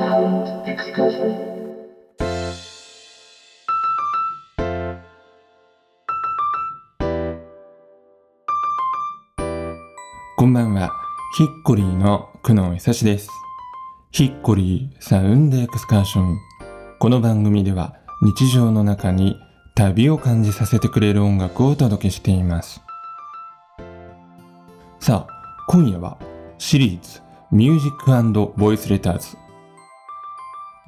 Sound exclusive. こんばんは。ヒッコリーの久野久志です。ヒッコリーサウンドエクスカーション。この番組では日常の中に旅を感じさせてくれる音楽をお届けしています。さあ、今夜はシリーズミュージックボイスレターズ。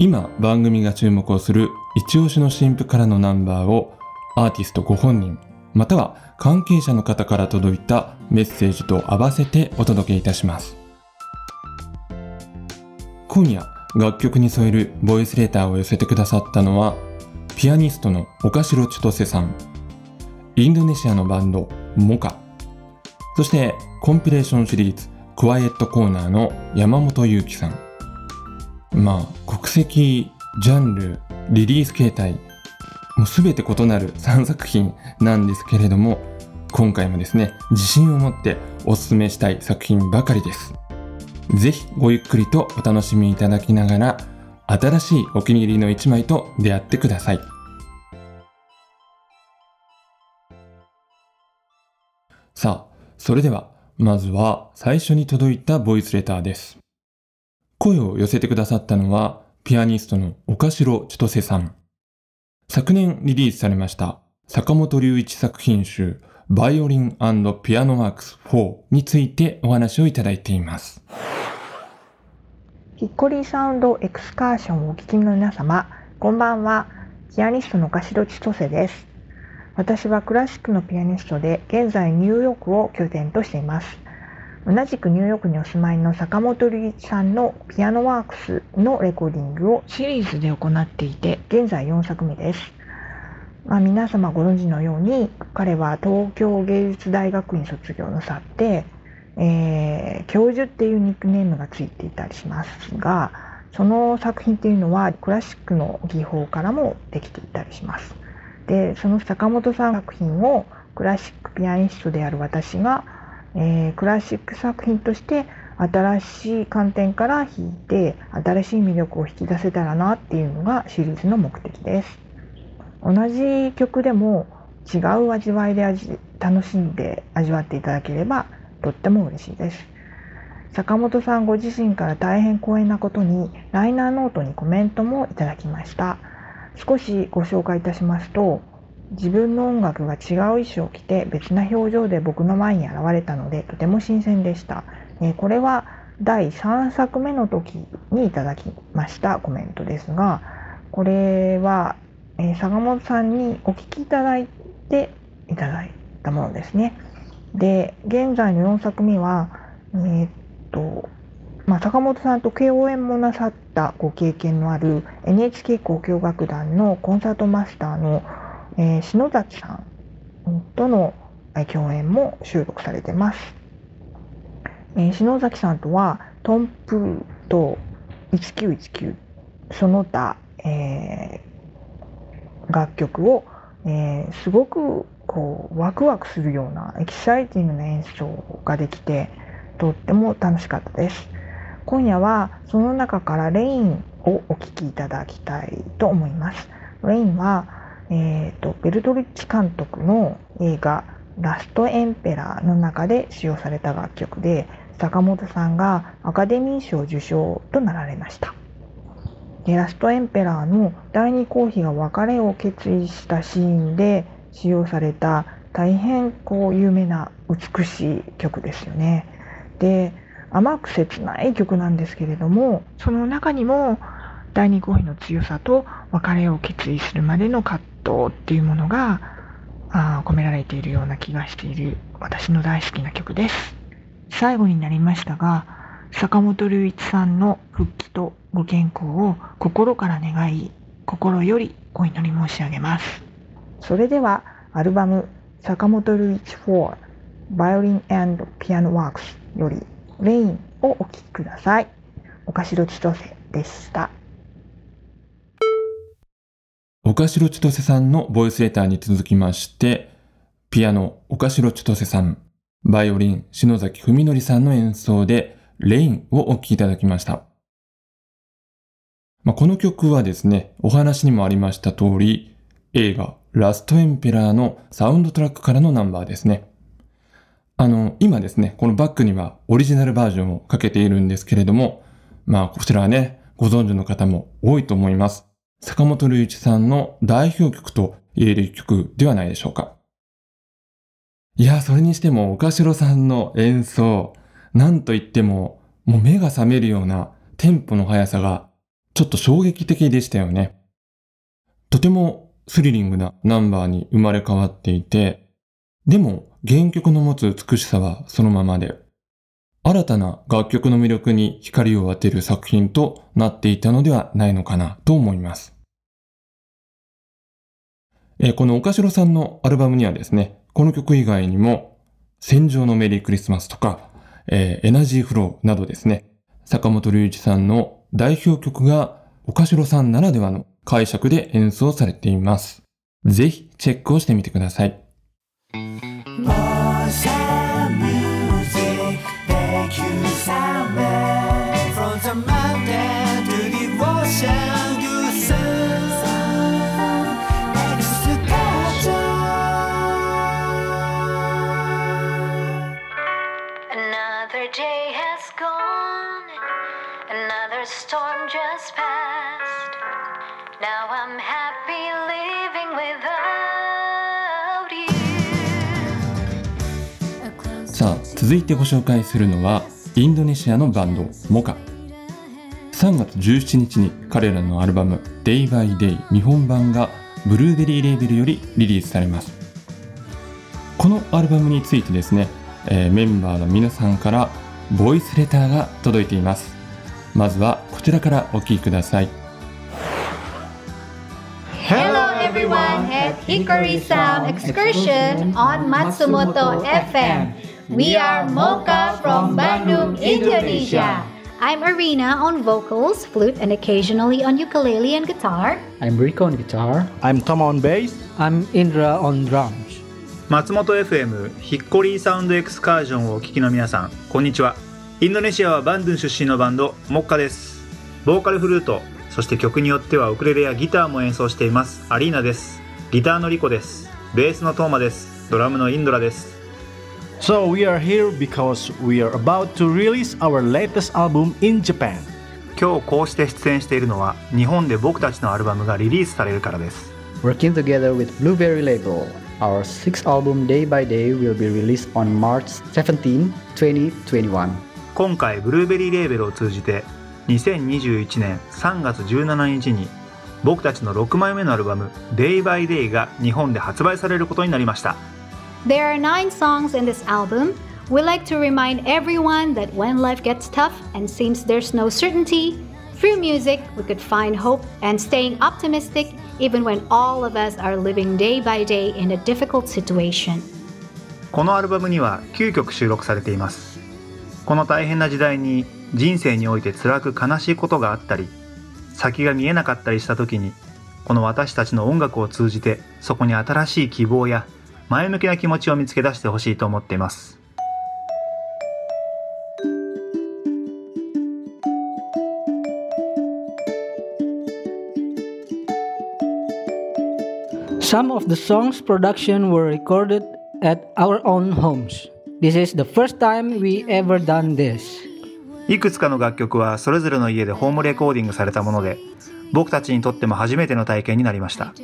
今番組が注目をする一押しの新譜からのナンバーをアーティストご本人または関係者の方から届いたメッセージと合わせてお届けいたします。今夜楽曲に添えるボイスレターを寄せてくださったのはピアニストの岡城千歳さんインドネシアのバンドモカ。そしてコンピレーションシリーズクワイエットコーナーの山本裕樹さん。まあ国籍ジャンルリリース形態もう全て異なる3作品なんですけれども今回もですね自信を持っておすすめしたい作品ばかりです。ぜひごゆっくりとお楽しみいただきながら新しいお気に入りの一枚と出会ってください。さあそれではまずは最初に届いたボイスレターです。声を寄せてくださったのはピアニストの岡城千歳さん昨年リリースされました坂本龍一作品集バイオリンピアノワークス4についてお話をいただいています。ヒッコリーサウンドエクスカーションをお聞きの皆様、こんばんは。ピアニストの岡城千歳です。私はクラシックのピアニストで、現在ニューヨークを拠点としています。同じくニューヨークにお住まいの坂本龍一さんのピアノワークスのレコーディングをシリーズで行っていて、現在4作目です。まあ、皆様ご存知のように彼は東京芸術大学院卒業のさって、えー教授っていうニックネームがついていたりしますがその作品っていうのはクラシックの技法からもできていたりします。でその坂本さん作品をクラシックピアニストである私が、えークラシック作品として新しい観点から弾いて新しい魅力を引き出せたらなっていうのがシリーズの目的です。同じ曲でも違う味わいで味楽しんで味わっていただければとっても嬉しいです坂本さんご自身から大変光栄なことにライナーノートにコメントもいただきました少しご紹介いたしますと自分の音楽が違う衣装を着て別な表情で僕の前に現れたのでとても新鮮でした、えこれは第3作目の時にいただきましたコメントですがこれはえ坂本さんにお聞きいただいていただいたものですね。で現在の4作目は、えーっとまあ、坂本さんと共演もなさったご経験のある NHK 交響楽団のコンサートマスターの、えー篠崎さんとの共演も収録されてます。えー篠崎さんとはトンプーと1919その他、えー楽曲を、えーすごくこうワクワクするようなエキサイティングな演奏ができてとっても楽しかったです今夜はその中からレインをお聴きいただきたいと思いますレインは、えーとベルトリッチ監督の映画「ラストエンペラー」の中で使用された楽曲で坂本さんがアカデミー賞受賞となられましたでラストエンペラーの第二皇妃が別れを決意したシーンで使用された大変こう有名な美しい曲ですよね。で甘く切ない曲なんですけれどもその中にも第二皇妃の強さと別れを決意するまでの葛藤っていうものがあ込められているような気がしている私の大好きな曲です。最後になりましたが坂本龍一さんの復帰とご健康を心から願い心よりお祈り申し上げます。それではアルバム坂本龍一4 Violin and Piano Works よりレインをお聴きください。岡城千歳でした。岡城千歳さんのボイスレターに続きまして、ピアノ岡城千歳さん、バイオリン篠崎文則さんの演奏でレインをお聴きいただきました。まあ、この曲はですね、お話にもありました通り、映画ラストエンペラーのサウンドトラックからのナンバーですね。あの、今ですね、このバックにはオリジナルバージョンをかけているんですけれども、まあこちらはね、ご存知の方も多いと思います。坂本龍一さんの代表曲と言える曲ではないでしょうか。いや、それにしても岡城さんの演奏、なんと言っても、もう目が覚めるようなテンポの速さがちょっと衝撃的でしたよね。とてもスリリングなナンバーに生まれ変わっていて、でも原曲の持つ美しさはそのままで、新たな楽曲の魅力に光を当てる作品となっていたのではないのかなと思います。えこの岡城さんのアルバムにはですね、この曲以外にも、戦場のメリークリスマスとか、えー、エナジーフローなどですね、坂本龍一さんの代表曲が岡城さんならではの解釈で演奏されています。ぜひチェックをしてみてください。続いてご紹介するのは、インドネシアのバンド、モカ。3月17日に彼らのアルバム Day by Day 日本版がブルーベリーレーベルよりリリースされます。このアルバムについてですね、えー、メンバーの皆さんからボイスレターが届いています。まずはこちらからお聞きください Hello everyone at Hikari Sound Excursion on Matsumoto FM. We are Mocha from Bandung, Indonesia. I'm Arena on vocals, flute, and occasionally on ukulele and guitar. I'm Rico on guitar. I'm Tom on bass. I'm Indra on drums. 松本 FM ヒッコリーサウンドエクスカージョンをお聞きの皆さんこんにちはインドネシアはバンドゥン出身のバンドモッカですボーカルフルートそして曲によってはウクレレやギターも演奏していますアリーナですギターのリコですベースのトーマですドラムのインドラです So we are here because we are about to release our latest album in Japan 今日こうして出演しているのは日本で僕たちのアルバムがリリースされるからです Working together with Blueberry Label Our sixth album Day by Day will be released on March 17, 2021今回ブルーベリーレーベルを通じて2021年3月17日に僕たちの6枚目のアルバム Day by Day が日本で発売されることになりました There are nine songs in this album We like to remind everyone that when life gets tough and seems there's no certainty, through music we could find hope and staying optimistic even when all of us are living day by day in a difficult situation. このアルバムには9曲収録されています。この大変な時代に人生において辛く悲しいことがあったり先が見えなかったりした時にこの私たちの音楽を通じてそこに新しい希望や 前向きな気持ちを見つけ出してほしいと思っています Some of the songs production were recorded at our own homes. This is the first time we ever done this. いくつかの楽曲はそれぞれの家でホームレコーディングされたもので、僕たちにとっても初めての体験になりました。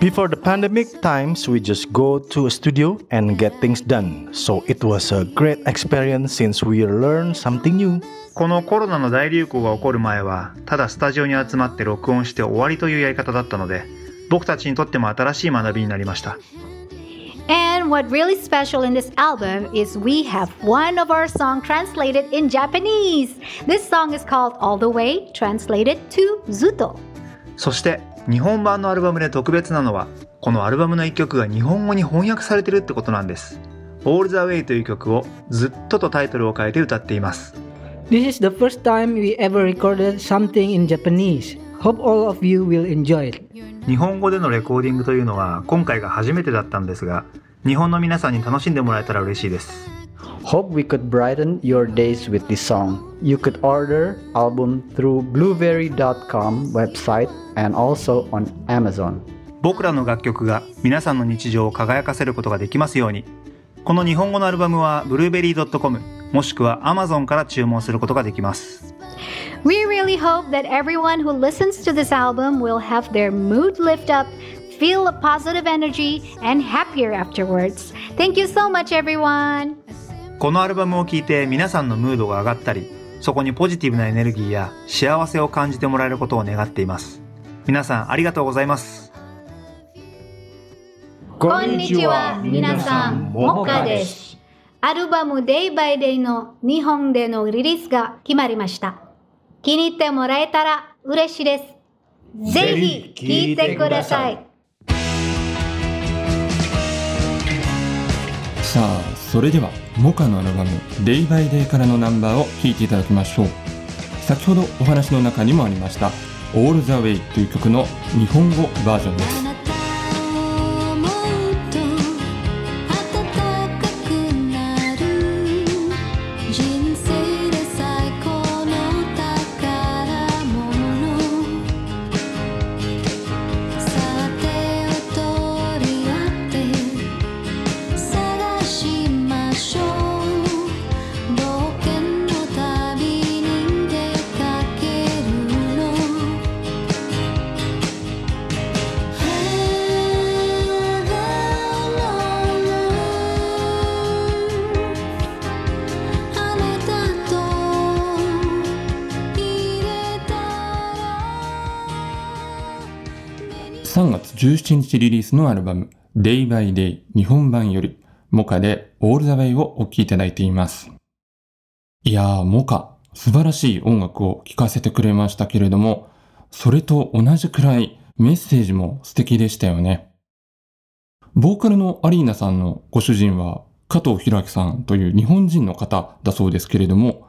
Before the pandemic times, we just go to a studio and get things done. So it was a great experience since we learned something new. このコロナの大流行が起こる前は、ただスタジオに集まって録音して終わりというやり方だったので、僕たちにとっても新しい学びになりました。And what really special in this album is we have one of our song translated in Japanese. This song is called All the Way, translated to Zuto. そして 日本版のアルバムで特別なのはこのアルバムの一曲が日本語に翻訳されてるってことなんです。All the Way という曲をずっととタイトルを変えて歌っています。This is the first time we ever recorded something in Japanese. Hope all of you will enjoy it. 日本語でのレコーディングというのは今回が初めてだったんですが日本の皆さんに楽しんでもらえたら嬉しいです Hope we could brighten your days with this song. You could order album through blueberry.com website and also on Amazon. 僕らの楽曲が皆さんの日常を輝かせることができますようにこの日本語のアルバムはブルーベリー .com もしくは Amazon から注文することができます We really hope that everyone who listens to this album will have their mood lift up, feel a positive energy, and happier afterwards. Thank you so much, everyone! このアルバムを聴いて皆さんのムードが上がったりそこにポジティブなエネルギーや幸せを感じてもらえることを願っています皆さんありがとうございますこんにちは、皆さん、モカです。アルバム Day by Day の日本でのリリースが決まりました。気に入ってもらえたら嬉しいです。ぜひ聴いてください。さあそれではモカのアルバム「Day by Day」からのナンバーを聴いていただきましょう先ほどお話の中にもありました「オールザウェイ」という曲の日本語バージョンです。3月17日リリースのアルバム Day by Day 日本版よりモカで All the Way をお聴きいただいています。いやー、モカ、素晴らしい音楽を聴かせてくれましたけれども、それと同じくらいメッセージも素敵でしたよね。ボーカルのアリーナさんのご主人は加藤弘明さんという日本人の方だそうですけれども、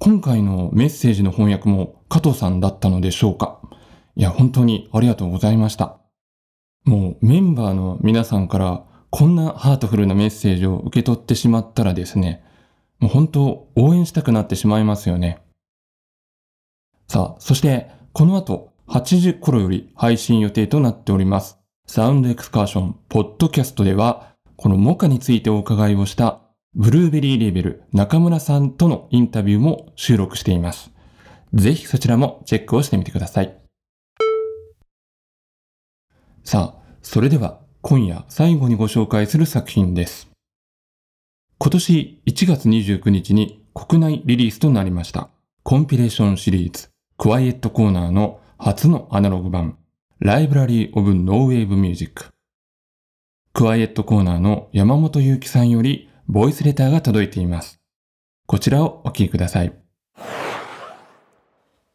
今回のメッセージの翻訳も加藤さんだったのでしょうかいや、本当にありがとうございました。もうメンバーの皆さんからこんなハートフルなメッセージを受け取ってしまったらですね、もう本当応援したくなってしまいますよね。さあ、そしてこの後8時頃より配信予定となっております。サウンドエクスカーションポッドキャストではこのモカについてお伺いをしたブルーベリーレーベル中村さんとのインタビューも収録しています。ぜひそちらもチェックをしてみてください。さあ、それでは今夜最後にご紹介する作品です。今年1月29日に国内リリースとなりましたコンピレーションシリーズ Quiet Corner の初のアナログ盤 Library of No Wave Music Quiet Corner の山本祐樹さんよりボイスレターが届いています。こちらをお聞きください。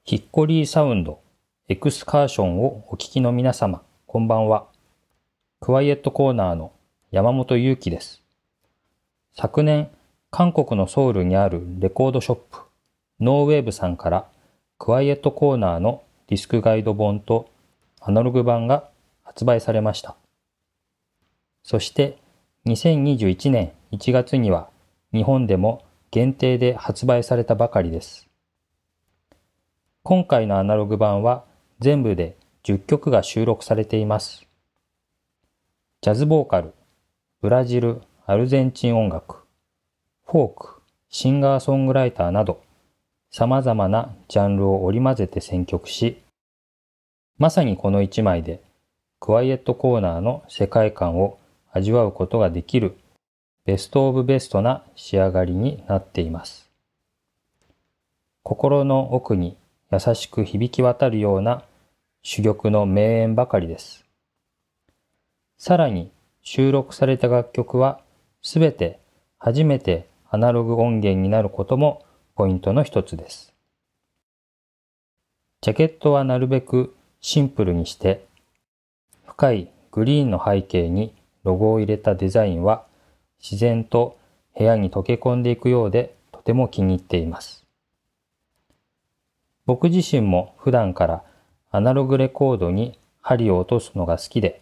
ヒッコリーサウンド、エクスカーションをお聞きの皆様、こんばんは。クワイエットコーナーの山本祐樹です。昨年、韓国のソウルにあるレコードショップ、ノーウェーブさんから、クワイエットコーナーのディスクガイド本とアナログ版が発売されました。そして、2021年1月には、日本でも限定で発売されたばかりです。今回のアナログ版は全部で10曲が収録されています。ジャズボーカル、ブラジル、アルゼンチン音楽、フォーク、シンガーソングライターなど様々なジャンルを織り交ぜて選曲し、まさにこの一枚でクワイエットコーナーの世界観を味わうことができるベストオブベストな仕上がりになっています。心の奥に優しく響き渡るような珠玉の名演ばかりです。さらに収録された楽曲はすべて初めてアナログ音源になることもポイントの一つです。ジャケットはなるべくシンプルにして深いグリーンの背景にロゴを入れたデザインは自然と部屋に溶け込んでいくようでとても気に入っています。僕自身も普段からアナログレコードに針を落とすのが好きで、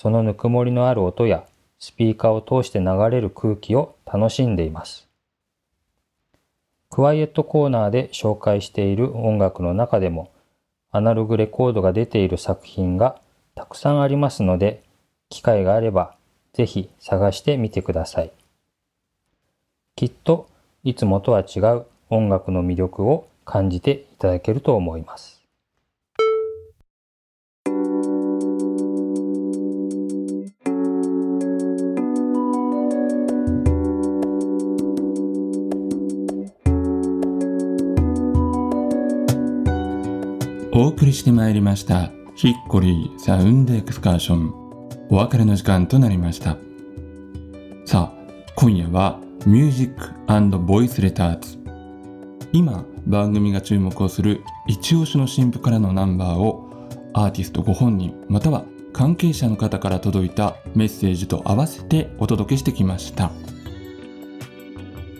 そのぬくもりのある音やスピーカーを通して流れる空気を楽しんでいます。クワイエットコーナーで紹介している音楽の中でもアナログレコードが出ている作品がたくさんありますので、機会があればぜひ探してみてください。きっといつもとは違う音楽の魅力を感じていただけると思います。お送りしてまいりましたヒッコリーサウンドエクスカーション。お別れの時間となりました。さあ今夜はミュージックボイスレターズ今番組が注目をする一押しの新婦からのナンバーをアーティストご本人または関係者の方から届いたメッセージと合わせてお届けしてきました、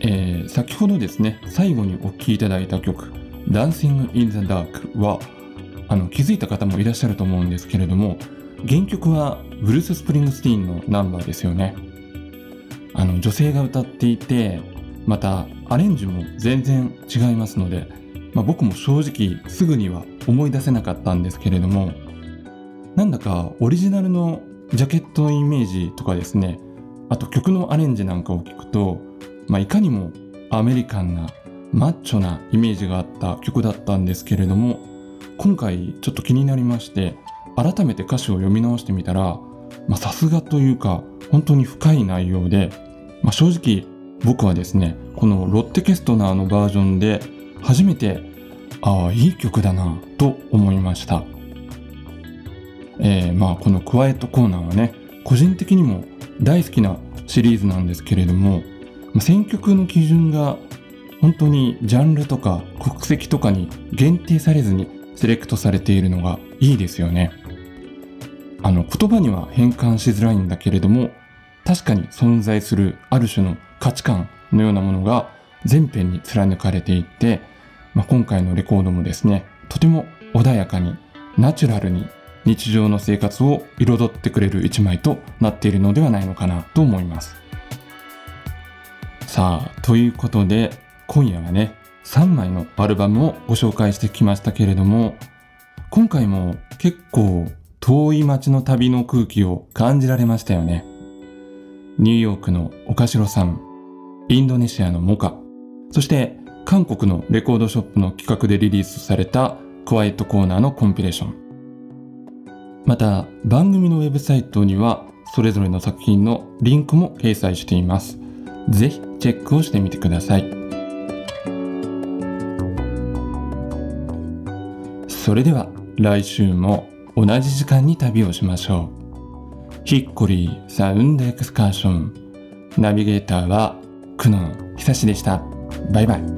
えー先ほどですね最後にお聴きいただいた曲「Dancing in the Dark は」あの気づいた方もいらっしゃると思うんですけれども原曲はブルース・スプリングスティーンのナンバーですよね。あの女性が歌っていてまたアレンジも全然違いますので、まあ、僕も正直すぐには思い出せなかったんですけれどもなんだかオリジナルのジャケットのイメージとかですねあと曲のアレンジなんかを聞くと、まあ、いかにもアメリカンなマッチョなイメージがあった曲だったんですけれども今回ちょっと気になりまして改めて歌詞を読み直してみたらさすがというか本当に深い内容で、まあ、正直僕はですねこのロッテケストナーのバージョンで初めてああいい曲だなと思いました、えーまあこのクワイエットコーナーはね個人的にも大好きなシリーズなんですけれども、まあ選曲の基準が本当にジャンルとか国籍とかに限定されずにセレクトされているのがいいですよね。あの言葉には変換しづらいんだけれども確かに存在するある種の価値観のようなものが全編に貫かれていって、まあ、今回のレコードもですねとても穏やかにナチュラルに日常の生活を彩ってくれる一枚となっているのではないのかなと思います。さあということで今夜はね3枚のアルバムをご紹介してきましたけれども今回も結構遠い街の旅の空気を感じられましたよね。ニューヨークの岡城さんインドネシアのモカそして韓国のレコードショップの企画でリリースされたクワイエットコーナーのコンピレーション。また番組のウェブサイトにはそれぞれの作品のリンクも掲載しています。ぜひチェックをしてみてください。それでは来週も同じ時間に旅をしましょう。ヒッコリーサウンドエクスカーション。ナビゲーターは久野久志でした。バイバイ。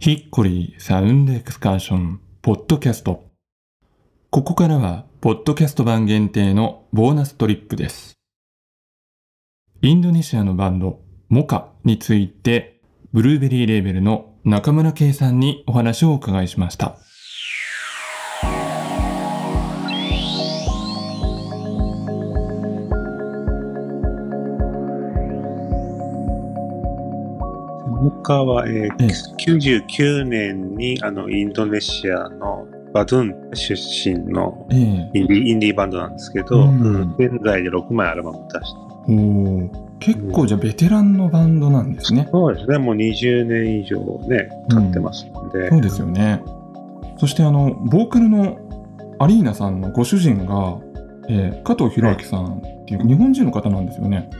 ヒッコリーサウンドエクスカーションポッドキャスト。ここからはポッドキャスト版限定のボーナストリップです。インドネシアのバンドモカについてブルーベリーレーベルの中村圭さんにお話をお伺いしました。カは、えーええ99年にあのインドネシアのバドゥン出身のええインディインディーバンドなんですけど、うん。現在で6枚アルバム出して。おー。結構じゃあベテランのバンドなんですね。そうですね。もう20年以上ね経ってますんで、そうですよね。そしてあのボーカルのアリーナさんのご主人が、えー加藤弘明さんっていう日本人の方なんですよね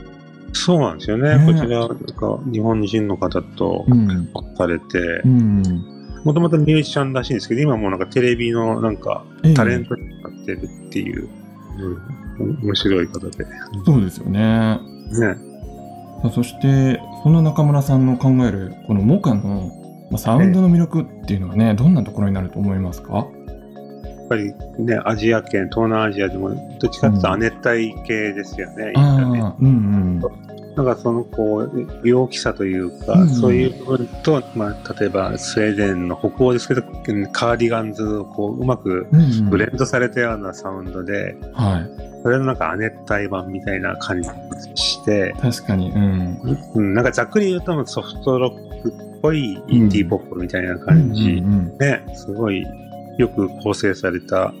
そうなんですよね、ね。こちらなんか日本人の方とうんされてうん。もともとミュージシャンらしいんですけど今もうなんかテレビのなんかええ。タレントになってるっていう、うん、面白い方で。そうですよね。ね。そしてその中村さんの考えるこのモカのまあサウンドの魅力っていうのはねどんなところになると思いますか？ぱりねアジア圏東南アジアでもどっちかっていうと亜熱帯系ですよね、インドネシアああうんうんなんかそのこう陽気さというか、うんそういう部分と、まあ、例えばスウェーデンの北欧ですけどカーディガンズをこううまくうんうんブレンドされたようなサウンドで、はい。それのなんか亜熱帯版みたいな感じして、確かに。うん。うん、なんかざっくり言うとソフトロックっぽいインディーポップみたいな感じ、うんうんね、すごいよく構成された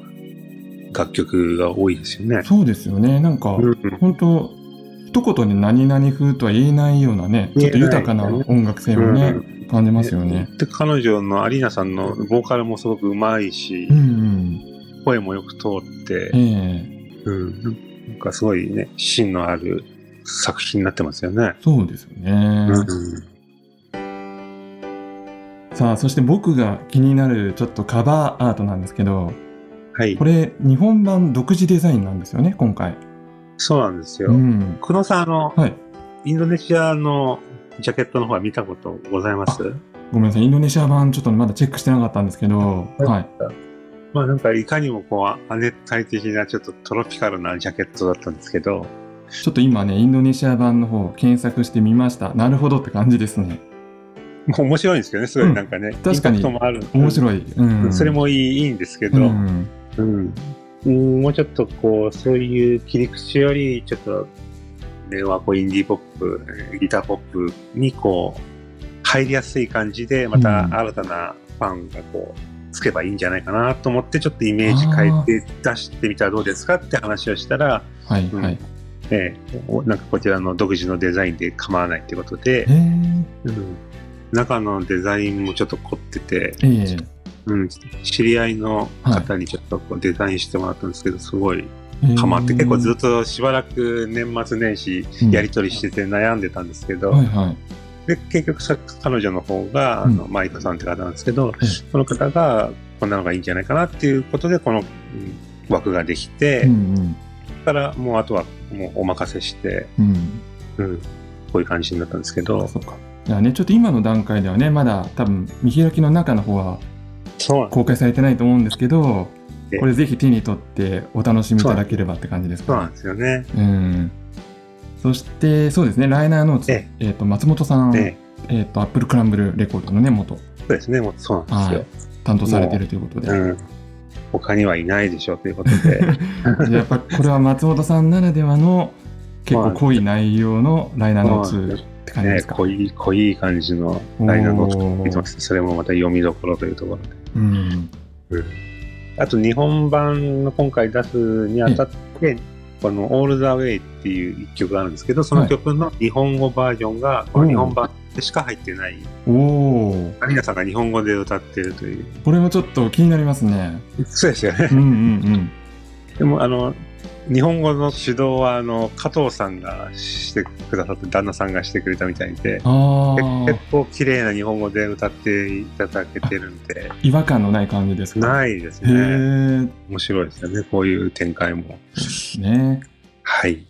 楽曲が多いですよねうん。そうですよね。なんか、うん本当一言で何々風とは言えないようなね、ちょっと豊かな音楽性をね、感じますよね。で、彼女のアリーナさんのボーカルもすごく上手いしう、んうん。声もよく通ってえ、えうん、なんかすごいね、芯のある作品になってますよね。そうですよね。うんさあ、そして僕が気になるちょっとカバーアートなんですけど、はいこ。れ日本版独自デザインなんですよね、今回。そうなんですよ。うん。久野さん、あの、はい。インドネシアのジャケットの方は見たことございます？ごめんなさい、インドネシア版ちょっとまだチェックしてなかったんですけど、はい。まあなんかいかにもこう、亜熱帯的なちょっとトロピカルなジャケットだったんですけど、ちょっと今ね、インドネシア版の方検索してみました。なるほどって感じですね。面白いんですけどね、すごいなんかね、確かにもある。面白い。うん。それもいいいいんですけど、うん。うんうんもうちょっとこう、そういう切り口より、ちょっと、ね、はこうインディーポップ、ギターポップにこう、入りやすい感じで、またうん新たなファンがこう、つけばいいんじゃないかなと思って、ちょっとイメージ変えて出してみたらどうですかって話をしたら、はい、うんはい。ええおなんかこちらの独自のデザインで構わないってことでえ、ー、うん中のデザインもちょっと凝ってて、ええうん、知り合いの方にちょっとこうデザインしてもらったんですけど、すごいえーハマって、結構ずっとしばらく年末年始うんやり取りしてて悩んでたんですけど、はい、はい。で結局さ彼女の方が、あのマイトさんって方なんですけど、えその方がこんなのがいいんじゃないかなっていうことでこのうん枠ができて、うん、うん。だからもうあとはもうお任せして、うん。うん、こういう感じになったんですけど、そうか。いやね、ちょっと今の段階ではね、まだ多分見開きの中の方は公開されてないと思うんですけど、ええ。これぜひ手に取ってお楽しみいただければって感じですかね。そうなん。ですよね。うん。そして、そうですね、ライナーノーツ、ええ。っ、と、松本さん、ええ。っ、と、アップルクランブルレコードのね、元、そうですね、もうそうなんですよ。担当されてるということで。うん、他にはいないでしょうということで、やっぱこれは松本さんならではの結構濃い内容のライナーノーツ感じでねすか？濃い濃い感じのライナーノートそれもまた読みどころというところで。うん。あと日本版の今回出すにあたって、この All the Way っていう一曲があるんですけど、その曲の日本語バージョンが、この日本版でしか入ってない、おお。アリナさんが日本語で歌ってるという。これもちょっと気になりますね。そうですよねう。んうんでも、あの、日本語の指導は、あの、加藤さんがしてくださって、旦那さんがしてくれたみたいで、結あ。構綺麗な日本語で歌っていただけてるんで、違和感のない感じですか？ないですへね。え。面白いですよね、こういう展開も。ね。はい。